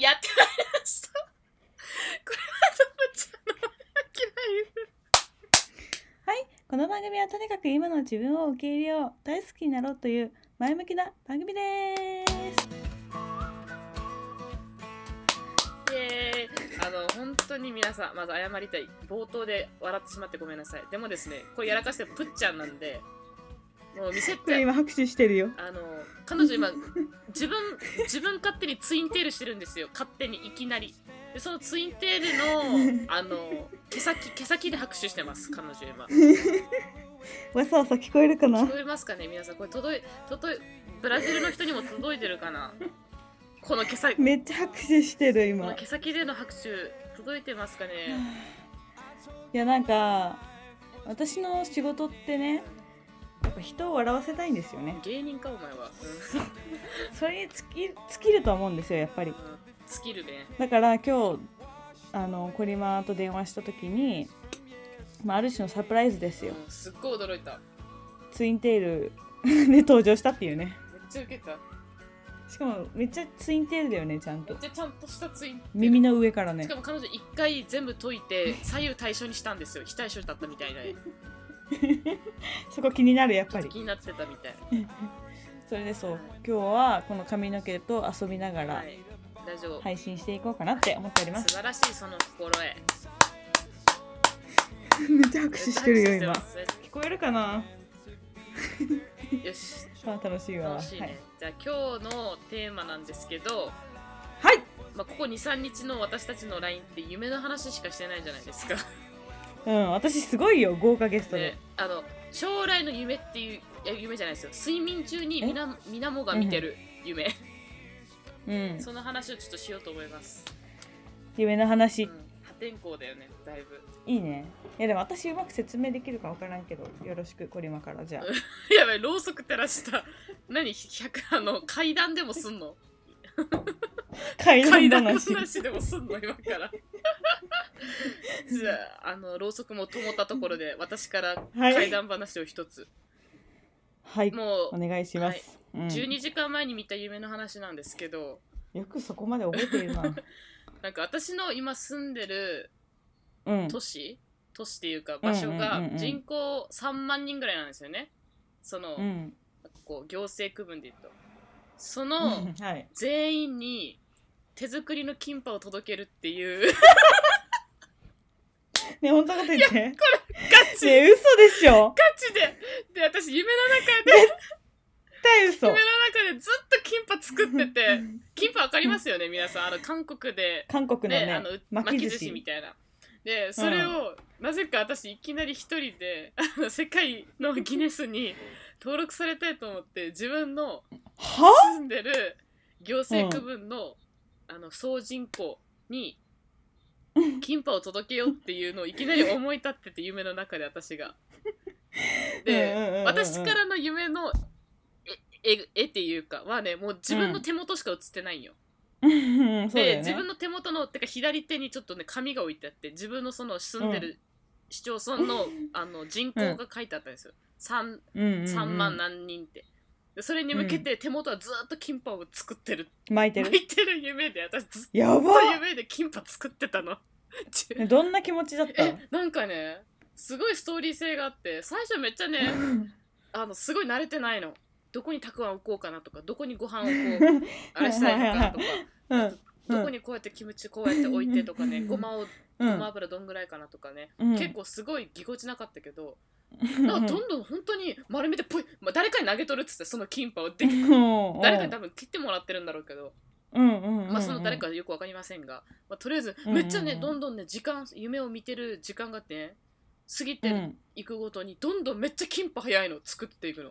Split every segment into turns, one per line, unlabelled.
やってまいりました。これはともちゃんの嫌い
はい、この番組はとにかく今の自分を受け入れよう、大好きになろうという前向きな番組です。
イエーイ。あの本当に皆さんまず謝りたい。冒頭で笑ってしまってごめんなさい。でもですねこれやらかしてプッちゃんなんでもう見せて。
今拍手してるよ。
あの彼女今自分自分勝手にツインテールしてるんですよ。勝手にいきなり。でそのツインテールのあの毛先毛先で拍手してます彼女今。
わさわさ聞こえるかな？
聞こえますかね皆さん。これ届い届いブラジルの人にも届いてるかな？この毛先。
めっちゃ拍手してる
この
今。
毛先での拍手届いてますかね？
いやなんか私の仕事ってねぱ人を笑わせたいんですよね。
芸人かお前は、
それに尽き尽きると思うんですよやっぱり。
うんうんスキルね。
だから今日あのコリマと電話した時に、まあ、ある種のサプライズですよ。
うんすっごい驚いた。
ツインテール で登場したっていうね。
めっちゃウケた。
しかもめっちゃツインテールだよねちゃんと。
めっちゃちゃんとしたツインテール。
耳の上からね。
しかも彼女一回全部解いて左右対称にしたんですよ。非対称だったみたいで
そこ気になるやっぱり。
気になってたみたい。
それでそう。今日はこの髪の毛と遊びながら配信していこうかなって思っております。
素晴らしいその心得。
めっちゃ拍手してるよ今。聞こえるかな？
よし。
あ楽しいわ。
楽しいね、
はい、
じゃあ今日のテーマなんですけど、
はい、
まあ、ここ23日の私たちの LINE って夢の話しかしてないじゃないですか
うん私すごいよ豪華ゲストで、
ね、あの将来の夢っていういや夢じゃないですよ。睡眠中にみなみなもが見てる夢、
うん。
その話をちょっとしようと思います、
夢の話、
うん、破天荒だよねだいぶ。
いいね。いやでも私うまく説明できるかわからんけどよろしくコリマからじゃあ。
やばいろうそく照らした。何？100あの階段でもすんの？
階
階段
話
でもすんの？今から じゃああのろうそくも灯ったところで私から
はい。
階段話を一つ、
はい。
もう
お願いします、うん。
12時間前に見た夢の話なんですけど。
よくそこまで覚えているな。
なんか私の今住んでる
うん。
都市？都市っていうか場所が
うんうんうんうん
人口3万人ぐらいなんですよね。その、
うん。
こう行政区分で言うと。その
はい。
全員に手作りのキンパを届けるっていう。
ね本当のこと言って。
ガチ。
ね嘘でしょ。
ガチで。で私夢の中で。
絶対嘘。
夢の中でずっとキンパ作ってて。キンパわかりますよね皆さん。あの韓国で。
韓国のね
ねあの
巻き寿司。
巻き寿司みたいな。でそれを、なぜか私いきなり一人であの世界のギネスに登録されたいと思って自分の
は？
住んでる行政区分の,、あの総人口にキンパを届けようっていうのをいきなり思い立ってて夢の中で私が。で、
うんうんうんうん
私からの夢の絵絵絵っていうかはねもう自分の手元しか映ってないんよ。
うん
で、
よね
自分の手元のてか左手にちょっとね紙が置いてあって自分のその住んでる市町村の,、あの人口が書いてあったんですよ。3,
うんうんうん
3万何人って。でそれに向けて手元はずっとキンパを作ってる。
巻いてる？
巻いてる夢で私ずっ
や
と
ば
夢でキンパ作ってたの。
どんな気持ちだった？
えなんかねすごいストーリー性があって最初めっちゃねあのすごい慣れてないの。どこにたくあん置こうかなとかどこにご飯をこう あれしたいのかとか
うん。
どこにこうやってキムチこうやって置いてとかねごまを
う
ご
ん
ま油どんぐらいかなとかね、
うん。
結構すごいぎこちなかったけど、どんどん本当に丸めてぽい、まあ、誰かに投げ取るっつってそのキンパをで
うん。
誰かに多分切ってもらってるんだろうけど、
うんうんうん
まあその誰かよくわかりませんが、まあ、とりあえず
うん
めっちゃねどんどんね時間夢を見てる時間がね過ぎて
うん。
いくごとにどんどんめっちゃキンパ早いの作っていくの。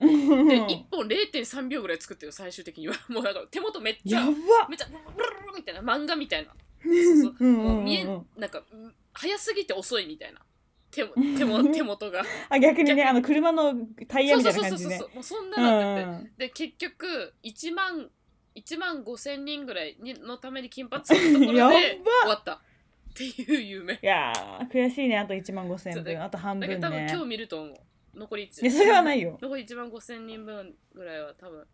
う ん
で1本0.3秒ぐらい作ってる最終的には。もうなんか手元めっちゃめっちゃブルルルルみたいな漫画みたいなそうそう
うん
もう見えなんかうん早すぎて遅いみたいな手も手も 手元が。
あ逆にねあの車のタイヤ
そう
み
そうそうそう
たいな感じね
そうもうそん
う
ななって。て、
ん。
で結局1万1万5千人ぐらいにのために金髪作ったところで終わった。っていう夢。
いやー悔しいねあと1万5千
そうだ
分あと半
だけ
分ね
ど多分今日見ると思う。残り
いやそれはないよ。
残り1万5千人分ぐらいは多分。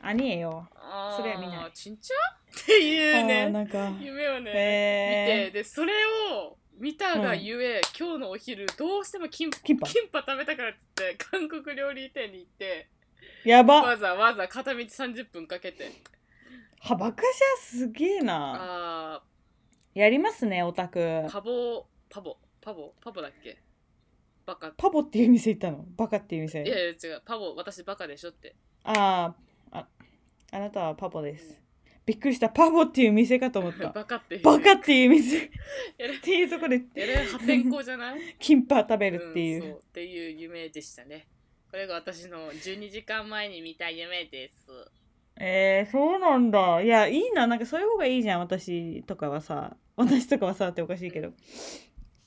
あにえよ。それは見ない。
ちんちゃ？っていうね。
なんか。
夢をね、
へー。
見て。でそれを見たがゆえ、今日のお昼どうしてもキン
キンパ
キンパ食べたからって言って 韓国料理店に行って
やば。
わざわざ片道30分かけて。
はバカじゃすげえな。
あ
やりますねオタク。
ーパボパボパボパボだっけ？バカ。
パボっていう店行ったの？バカっていう店。
いやいや違う。パボ私バカでしょって。
あーああなたはパボですびっくりした。パボっていう店かと思った。
バカっていう。
バカっていう店。っていうところで
破天荒じゃない？
キンパ食べるっていう,、
ん、そう。っていう夢でしたね。これが私の12時間前に見た夢です。
えー、そうなんだ。いやいいな。なんかそういう方がいいじゃん私とかはさ。私とかはさっておかしいけど。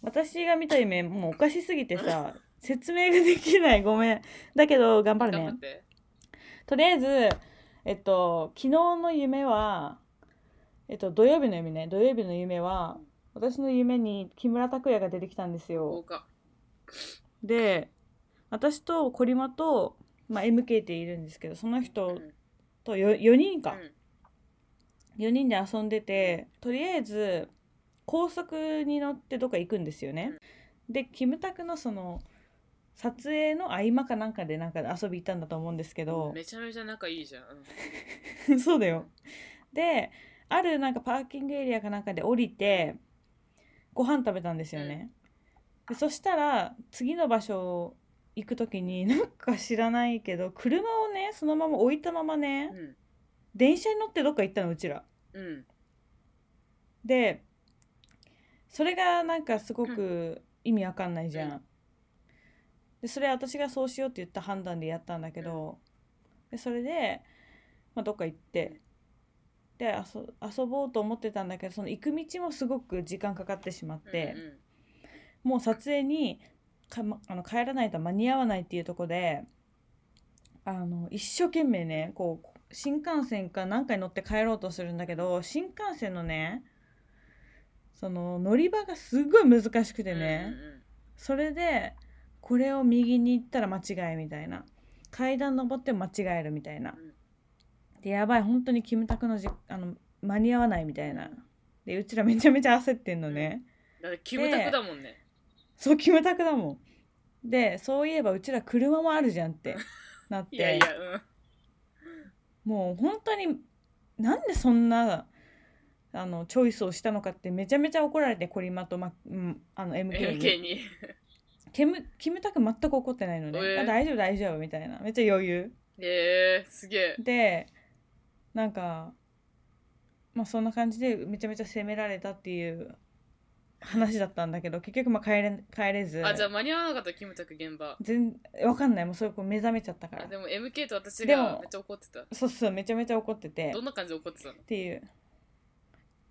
私が見た夢もうおかしすぎてさ 説明ができない。ごめん。だけど頑張るね。とりあえずえっと昨日の夢はえっと土曜日の夢。ね土曜日の夢は私の夢に木村拓哉が出てきたんですよ。で私とコリマと、まあ、MK っているんですけどその人
うん。
と 4, 4人か、
うん。
4人で遊んでてとりあえず高速に乗ってどっか行くんですよね、でキムタクのその撮影の合間かなんかでなんか遊び行ったんだと思うんですけど、
めちゃめちゃ仲いいじゃん、うん。
そうだよ。であるなんかパーキングエリアかなんかで降りてご飯食べたんですよね、でそしたら次の場所行く時になんか知らないけど車をねそのまま置いたままね、
うん。
電車に乗ってどっか行ったのうちら。
うん。
でそれがなんかすごく意味わかんないじゃん、
うん
でそれ私がそうしようって言った判断でやったんだけど、でそれで、まあ、どっか行ってで遊遊ぼうと思ってたんだけどその行く道もすごく時間かかってしまって、
うんうん
もう撮影にか、ま、あの帰らないと間に合わないっていうところであの一生懸命ねこう新幹線か何かに乗って帰ろうとするんだけど新幹線のねその乗り場がすごい難しくてね、
うん。
それでこれを右に行ったら間違いみたいな。階段登っても間違えるみたいな。でやばい本当にキムタクのじあの間に合わないみたいな。でうちらめちゃめちゃ焦ってんのね、
だってキムタクだもんね。
そうキムタクだもん。でそういえばうちら車もあるじゃんって なって。
いやいや
もう本当になんでそんなあのチョイスをしたのかってめちゃめちゃ怒られてコリマと、まうん、あの
うん
MK に
MK に
キムキムタク全く怒ってないのね、
えー。
あ大丈夫大丈夫みたいな。めっちゃ余裕。
えー、すげえ。
でなんかまあそんな感じでめちゃめちゃ責められたっていう話だったんだけど結局まあ帰れ帰れず。
あじゃあ間に合わなかったキムタク現場。
全わかんない。もうそれこう目覚めちゃったから。
あでも MK と私
でも
がめっちゃ怒ってた。
そうそうめちゃめちゃ怒ってて。
どんな感じで怒ってたの？
っていう。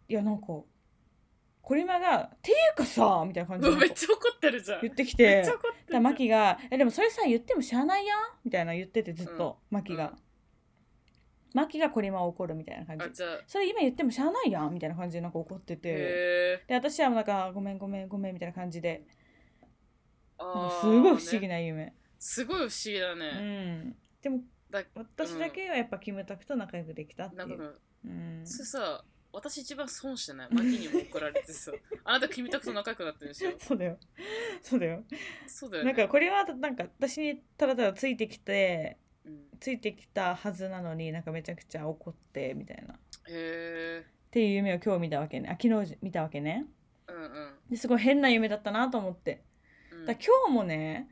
いやなんかコリマが「っていうかさ」みたいな感じで
めっちゃ怒ってるじゃん。
言ってき
て。
だマキが「えでもそれさ言ってもしゃあないやん」みたいな言っててずっと、マキが、
うん。
マキがコリマを怒るみたいな感じ。それ今言ってもしゃあないやん？みたいな感じでなんか怒ってて。で私はなんかごめんごめんごめんみたいな感じで。すごい不思議
ね
な夢、
すごい不思議だ
う
ね、
ん。でも
だ
私だけはやっぱキムタクと仲良くできたっていう、うん、
それさ私一番損してない。マキにも怒られてさ。あなたキムタクと仲良くなってるでしょ？
そうだよ。そうだよ。
そうだよね。
なんかこれはなんか私にただただついてきて
うん、
ついてきたはずなのになんかめちゃくちゃ怒ってみたいな。っ
へえ
ていう夢を今日見たわけね。あ昨日見たわけね。
うんうん。
ですごい変な夢だったなと思って。
うん。
だ今日もね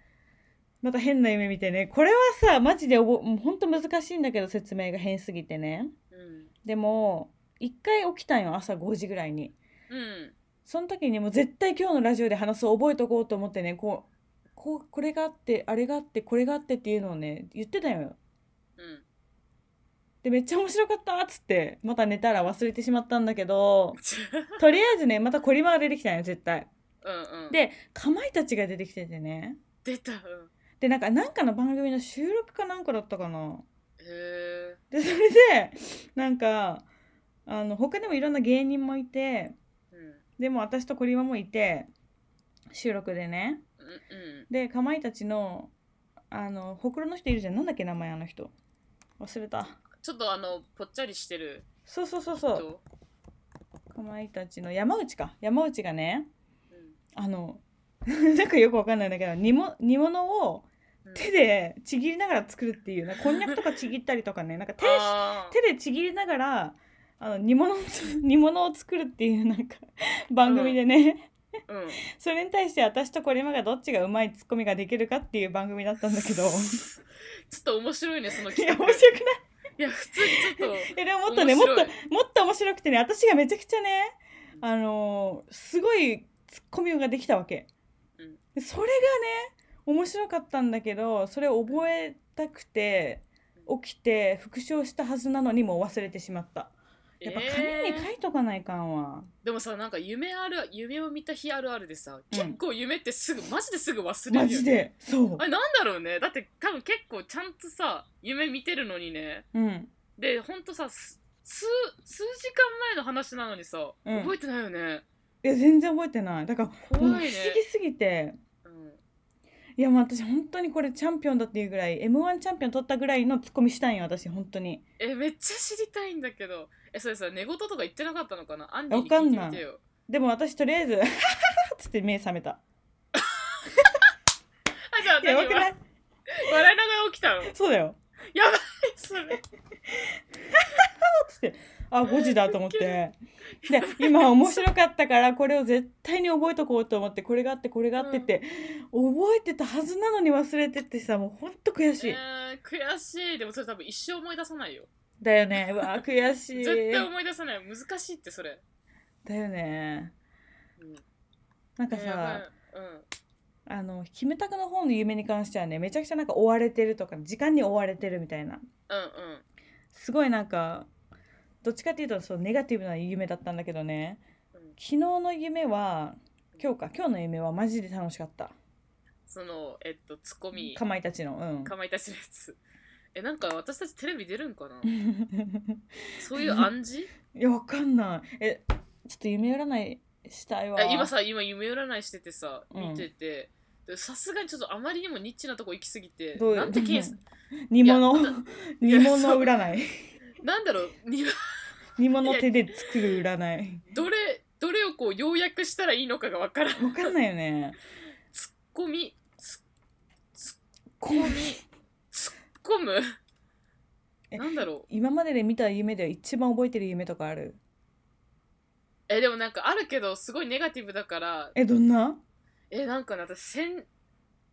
また変な夢見てね。これはさマジでおぼもうほんと難しいんだけど説明が変すぎてね。
うん。
でも一回起きたんよ朝5時ぐらいに。
うん。
その時にもう絶対今日のラジオで話す覚えとこうと思ってねこうこうこれがあってあれがあってこれがあってっていうのをね言ってたよ。
うん。
でめっちゃ面白かったっつってまた寝たら忘れてしまったんだけど とりあえずねまたコリマが出てきたんよ絶対。
うんうん。
でかまいたちが出てきててね。
出たうん。
でなんかなんかの番組の収録かなんかだったかな。
へえ
でそれでなんかあの他でもいろんな芸人もいて
うん。
でも私とコリマもいて収録でね。でかまいたちのあのほくろの人いるじゃん。なんだっけ名前あの人。忘れた。
ちょっとあのぽっちゃりしてる
そうそうそうそう。
と
かまいたちの山内か。山内がね
うん。
あの なんかよくわかんないんだけど煮も煮物を
うん。
手でちぎりながら作るっていうねこんにゃくとかちぎったりとかね。なんか手手でちぎりながらあの煮物を 煮物を作るっていうなんか番組でね、
うん。
それに対して私とコリマがどっちがうまいツッコミができるかっていう番組だったんだけど。い
ちょっと面白いねその
や
企画。
面白くない？
いや普通にちょっと
えでももっとねもっと
面白い。
もっと面白くてね私がめちゃくちゃねあのーすごいツッコミができたわけ、
うん。
でそれがね面白かったんだけどそれを覚えたくて起きて復唱したはずなのにもう忘れてしまったやっぱ紙に書いとかないかんわ、
でもさなんか夢ある夢を見た日あるあるでさ、
うん。
結構夢ってすぐマジですぐ忘れるよ、ね、
マジで？そう。
あれなんだろうね。だって多分結構ちゃんとさ夢見てるのにね。
うん。
でほんとさす数数時間前の話なのにさ、
うん。
覚えてないよね。
いや全然覚えてない。だから
怖いね。
議すぎて。
うん。
いやもう私本当にこれチャンピオンだっていうぐらい m 1チャンピオン取ったぐらいのツッコミしたんよ私本当に。
えめっちゃ知りたいんだけどえそれさ寝言とか言ってなかったのかな？アンディに聞いてみてよ。
でも私とりあえずっつって目覚めた
あじゃあ何
やばくない
笑いながら起きたの
そうだよ
やばいそれ
つってあ5時だと思ってで今面白かったからこれを絶対に覚えとこうと思ってこれがあってこれがあってって、覚えてたはずなのに忘れてってさもうほんと悔しい、
えー、悔しいでもそれ多分一生思い出さないよ
だよね。うわ悔しい。
絶対思い出さない。難しいってそれ、
だよね。
うん、
なんかさ、
うん。
あのキムタクの方の夢に関してはねめちゃくちゃなんか追われてるとか時間に追われてるみたいな。
うんうん。
すごいなんかどっちかっていうとそうネガティブな夢だったんだけどね。
うん。
昨日の夢は今日か。今日の夢はマジで楽しかった。
そのえっとツッコミ。
かまいたちの。うん。
かまいたちのやつえなんか私たちテレビ出るんかな？そういう暗示？
いやわかんない。えちょっと夢占いしたいわ。
え今さ今夢占いしててさ
うん。
見てて。でさすがにちょっとあまりにもニッチなとこ行き過ぎて
どう
なんて検査
煮物？煮物占い。
なんだろう？に
煮物手で作る占い。
どれどれをこう要約したらいいのかがわからん。
わかんないよね。
ツッコミ。ツツッ
こ
コミツッコむ？
え
なんだろう？
今までで見た夢で一番覚えてる夢とかある？
えでもなんかあるけどすごいネガティブだから。
えどんな？
えなんかね私戦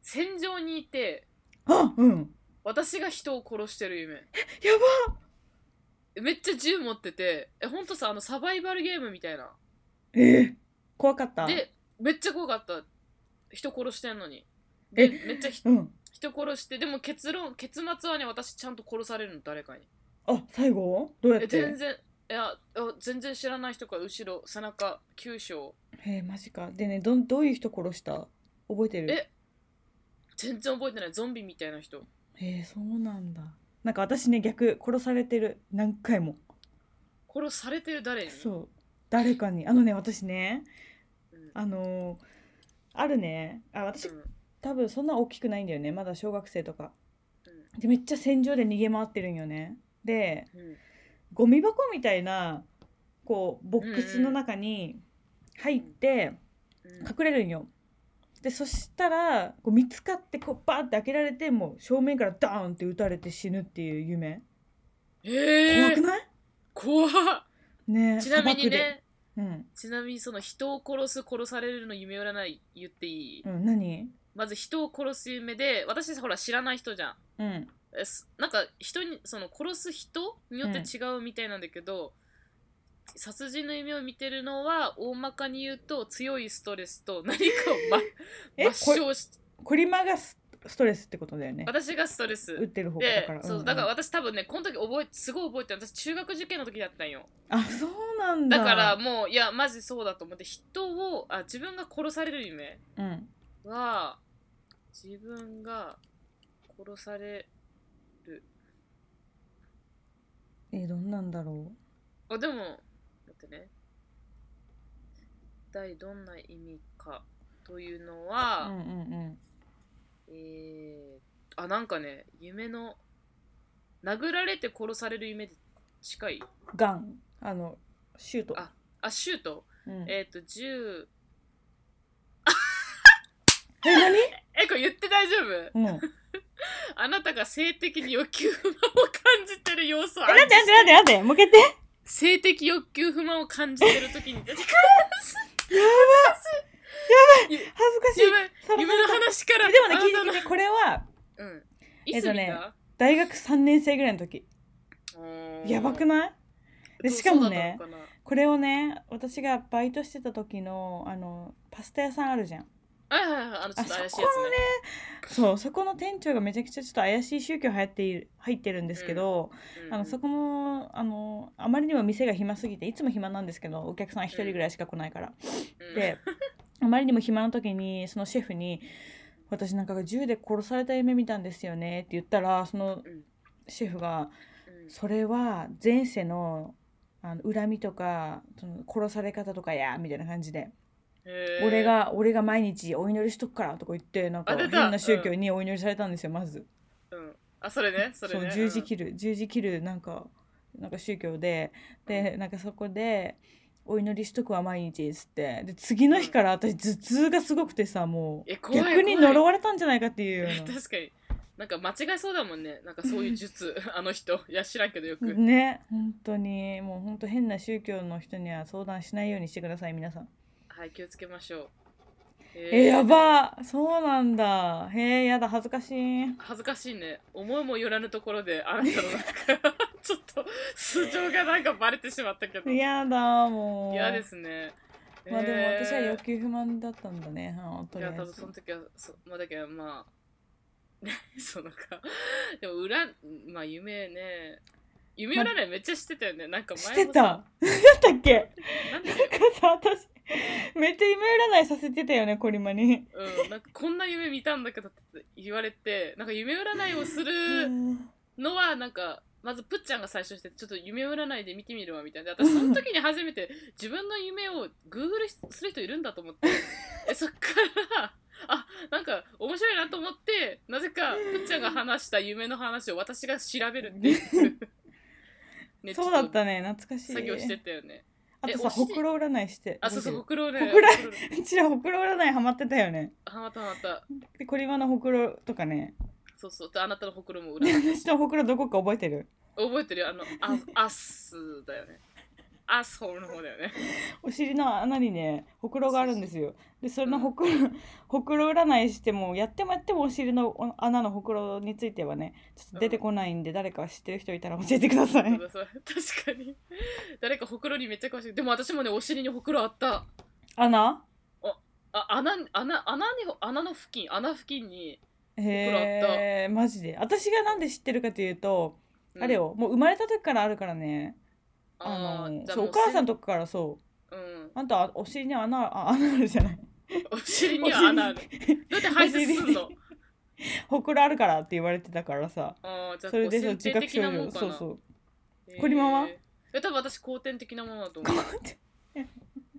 戦場にいて
あうん。
私が人を殺してる夢。
やば
めっちゃ銃持っててえほんとさあのサバイバルゲームみたいな。
えー怖かった？
でめっちゃ怖かった。人殺してんのに。で
え
めっちゃひ
うん
人殺してでも結論結末はね私ちゃんと殺されるの誰かに。
あ最後？どうやっ
え
て
全然いやあ全然知らない人から後ろ背中9章。
えー、マジか。でねどんどういう人殺した？覚えてる？
え全然覚えてない。ゾンビみたいな人。
えー、そうなんだ。なんか私ね逆殺されてる。何回も。
殺されてる誰に？
そう。誰かに。あのね私ね
うん。
あのーあるね。あ私
うん
多分そんな大きくないんだよね。まだ小学生とか。
うん。
でめっちゃ戦場で逃げ回ってるんよね。で
うん。
ゴミ箱みたいなこうボックスの中に入って
うん。
隠れるんよ。でそしたらこう見つかってこうバーって開けられてもう正面からダーンって撃たれて死ぬっていう夢。
えー、
怖くない？
怖っ。
ね
ちなみにね
うん、
ちなみにその人を殺す殺されるの夢占い言っていい、
うん、何？
まず人を殺す夢で私ほら知らない人じゃん。
うん。
えすなんか人にその殺す人によって違うみたいなんだけど、殺人の夢を見てるのは大まかに言うと強いストレスと何かを、ま、
え
抹消し
コリマがスストレスってことだよね。
私がストレス。
打ってる方だ
で
から。
そうだから私多分ねこの時覚えすごい覚えてる。私中学受験の時だったんよ。
あそうなんだ。
だからもういやマジそうだと思って人をあ自分が殺される夢。
うん
は自分が殺され
えどんなんだろ
あでも待ってね。一体どんな意味かというの
う
は、
うんうんうん。
えー、あなんかね夢の殴られて殺される夢近い？
ガン。あのシュート。
ああシュート？
うん。
えっ、と10
え何？
えこれ言って大丈夫？
うん。
あなたが性的に欲求不満を感じてる様子を
え、なんでなんでなんでなんでもう一回言って。
性的欲求不満を感じてる時に出てくる
恥ずかしい。
夢の話から
でもね、聞いて聞いて、これは
うん。
えっとね
た、
大学3年生ぐらいの時。やばく
ない？
ないでしかもねこれをね、私がバイトしてた時の、あの、パスタ屋さんあるじゃん。
あのちょっと怪しいやつね。
そう、そこの店長がめちゃくちゃちょっと怪しい宗教入っている入ってるんですけど、
うん
あのそこもあのあまりにも店が暇すぎていつも暇なんですけどお客さん1人ぐらいしか来ないから、
うん。
であまりにも暇な時にそのシェフに「私なんか銃で殺された夢見たんですよね」って言ったらその
うん。
シェフが
うん「
それは前世のあの恨みとかその殺され方とかや」みたいな感じで。
へ「ー
俺が俺が毎日お祈りしとくから」とか言ってなんか変な宗教にお祈りされたんですよまず。
うん。あそれねそれね。
そう十字切る十字切るなんかなんか宗教で。でなんかそこでお祈りしとくわ毎日っつって。で次の日から私頭痛がすごくてさもう。逆に呪われたんじゃないかっていう
確かに。なんか間違いそうだもんね。なんかそういう術 あの人。いや知らんけどよく、
なね本当に。もう本当変な宗教の人には相談しないようにしてください皆さん
はい気をつけましょう。
えやばそうなんだ。へえやだ恥ずかしい。
恥ずかしいね。思いもよらぬところであなたのなんか ちょっと素性がなんかバレてしまったけど。
やだもう。
嫌ですね。
まあでも私は
えー
欲求不満だったんだね。本当に
いや多分その時はそまあだけどまあね そのかでも裏まあ夢ね。夢占いめっちゃしてたよね。なんか
して
前もさ
た。だったっけ。
なんで？
なんかさ私 めっちゃ夢占いさせてたよねコリマに。
うん、なんかこんな夢見たんだけどって言われてなんか夢占いをするのはなんかまずプッちゃんが最初してちょっと夢占いで見てみるわみたいな。で私その時に初めて自分の夢をグーグルする人いるんだと思って。えそっからあなんか面白いなと思ってなぜかプッちゃんが話した夢の話を私が調べるっていう、ね
そうだったね懐かしい。
と作業してたよね
あとさほくろ占いして。
あそうそうほ
覚
くろね
ほくろ
ほくろ。
うちらほくろ占いハマってたよね。
はまったはまった。
でコリマのほくろとかね。
そうそうであなたのほくろも占って
私のほくろどこか覚えてる？
覚えてるよ。あのアアスだよねアスホールの方だよね。
お尻の穴にねほくろがあるんですよ。でそれのほくろ ほくろ占いしてもやってもやってもお尻のお穴のほくろについてはねちょっと出てこないんで、誰か知ってる人いたら教えてください。
確かに。誰かほくろにめっちゃ詳しい。でも私もねお尻にほくろあった。
穴？
あ穴穴穴に穴の付近穴付近に、
へえマジで。私がなんで知ってるかというと、
うん。
あれよもう生まれた時からあるからねあのそうお母さんとかからそう。
うん。
あんたお尻に穴あ穴あるじゃない。
お尻には穴ある。どうやって排泄すんの？
ほくろあるからって言われてたからさ。それでそう自覚症状。そうそう。こりまは？
え多分私後天的なものだと思う。だか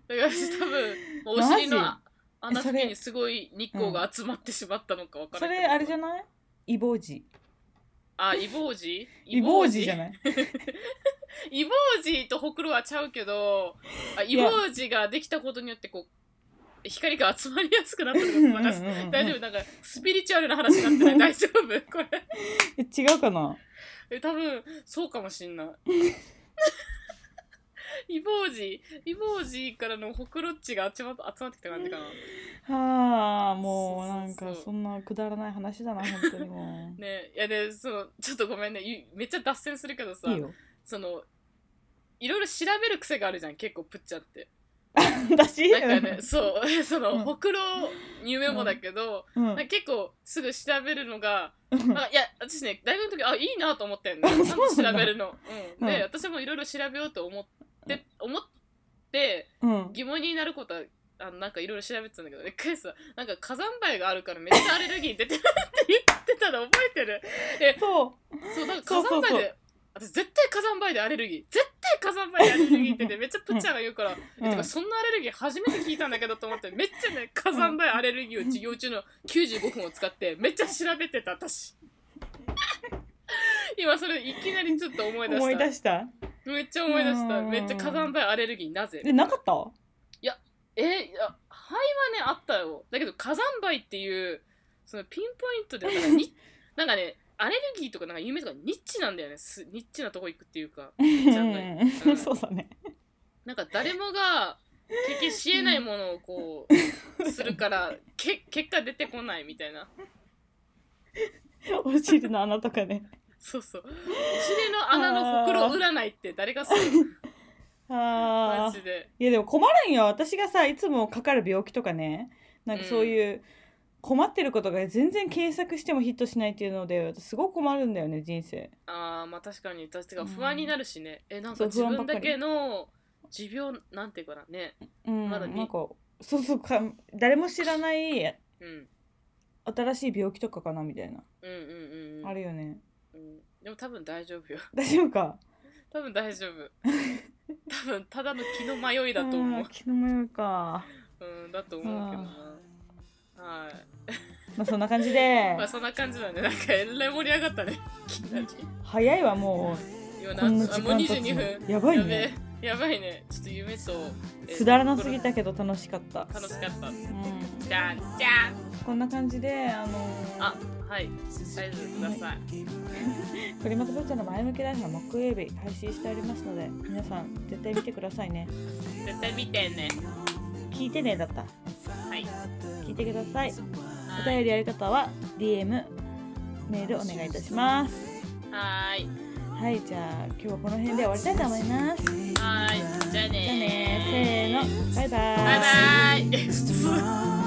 ら私多分お尻の
マ
穴付近にすごい日光が集まってしまったのかわからない
それあれじゃ
ん
ない？イボウジ。
あイボウジ？
イボウジじゃ
い？
ない
イボウジとほくろはちゃうけどあイボウジができたことによってこう光が集まりやすくなったのかなんか
うんうんうんうん。
大丈夫？なんかスピリチュアルな話になってない？大丈夫？これ。
え違うかな？
え多分そうかもしんない。イボウジイボウジからのほくろっちが集まっ集まってきた感じかな。
はあもうなんかそんなくだらない話だな本当にもう。
ねいやでそのちょっとごめんね。ゆめっちゃ脱線するけどさ。
いいよ
そのいろいろ調べる癖があるじゃん結構プッチャって。
私？
なんかねそう その、
うん。
ほくろ夢もだけど、
うん。
結構すぐ調べるのが
うん。
あいや私ね大学の時あいいなと思ってんの
あ
ちゃんと
そうなんだ
調べるの、うん、で、
うん。
私もいろいろ調べようと思って、思って
うん。
疑問になることはあのなんかいろいろ調べてたんだけど一回さなんか火山灰があるからめっちゃアレルギー出てるって言ってたの覚えてる？
そう。
そうなんか火山灰で私絶対火山灰でアレルギー。絶対火山灰でアレルギーってね めっちゃプッチャーが言うから、えてかそんなアレルギー初めて聞いたんだけどと思ってめっちゃね火山灰アレルギーを授業中の95分を使ってめっちゃ調べてた私。今それいきなりちょっと思い出した。
思い出した？
めっちゃ思い出した。
うん。
めっちゃ火山灰アレルギーなぜ。
えなかった？
えいや灰はねあったよ。だけど火山灰っていうそのピンポイントでなんかに なんかねアレルギーとかなんか有名とかニッチなんだよね。すニッチなとこ行くっていうか。
うん。そうだね。
なんか誰もが経験しえないものをこうするから け結果出てこないみたいな。
お尻の穴とかね。
そうそう。お尻の穴のほくろ占いって誰がするマ
あー。
ジで。
いやでも困るんよ。私がさいつもかかる病気とかね。なんかそういう困ってることが全然検索してもヒットしないっていうので私すごく困るんだよね人生。
あーまあ確かに私が不安になるしね、えなんか自分だけの持病なんていうかなね。
うん
まだに。
なんかそうそうか誰も知らない
うん。
新しい病気とかかなみたいな、
うんうんうんうん。
あるよね。
うん、でも多分大丈夫よ。
大丈夫か。
多分大丈夫。多分ただの気の迷いだと思う。
気の迷いか。
うんだと思うけどな。はい
まあそんな感じで。
まあそんな感じだねなんかえらい盛り上がったね。
早いわも
今
うこんな時間経つ
22
の
分。
やばいね。
えやばいね。ちょっと夢とえー
くだらなすぎたけど楽しかった、
楽しかった。
うん、
じゃんじゃん。
こんな感じであのー
あはい。サイズください
クリマトブッチャの前向きライフは木曜日配信しておりますので皆さん絶対見てくださいね。
絶対見てね。
聞いてねだった
はい。
聞いてくださいお
はい
便りやり方は DM メールお願いいたします。
はーい。
はいじゃあ今日はこの辺で終わりたいと思います。
はーい。じゃあね
じゃあねせーの。バイバイ。
バイバイ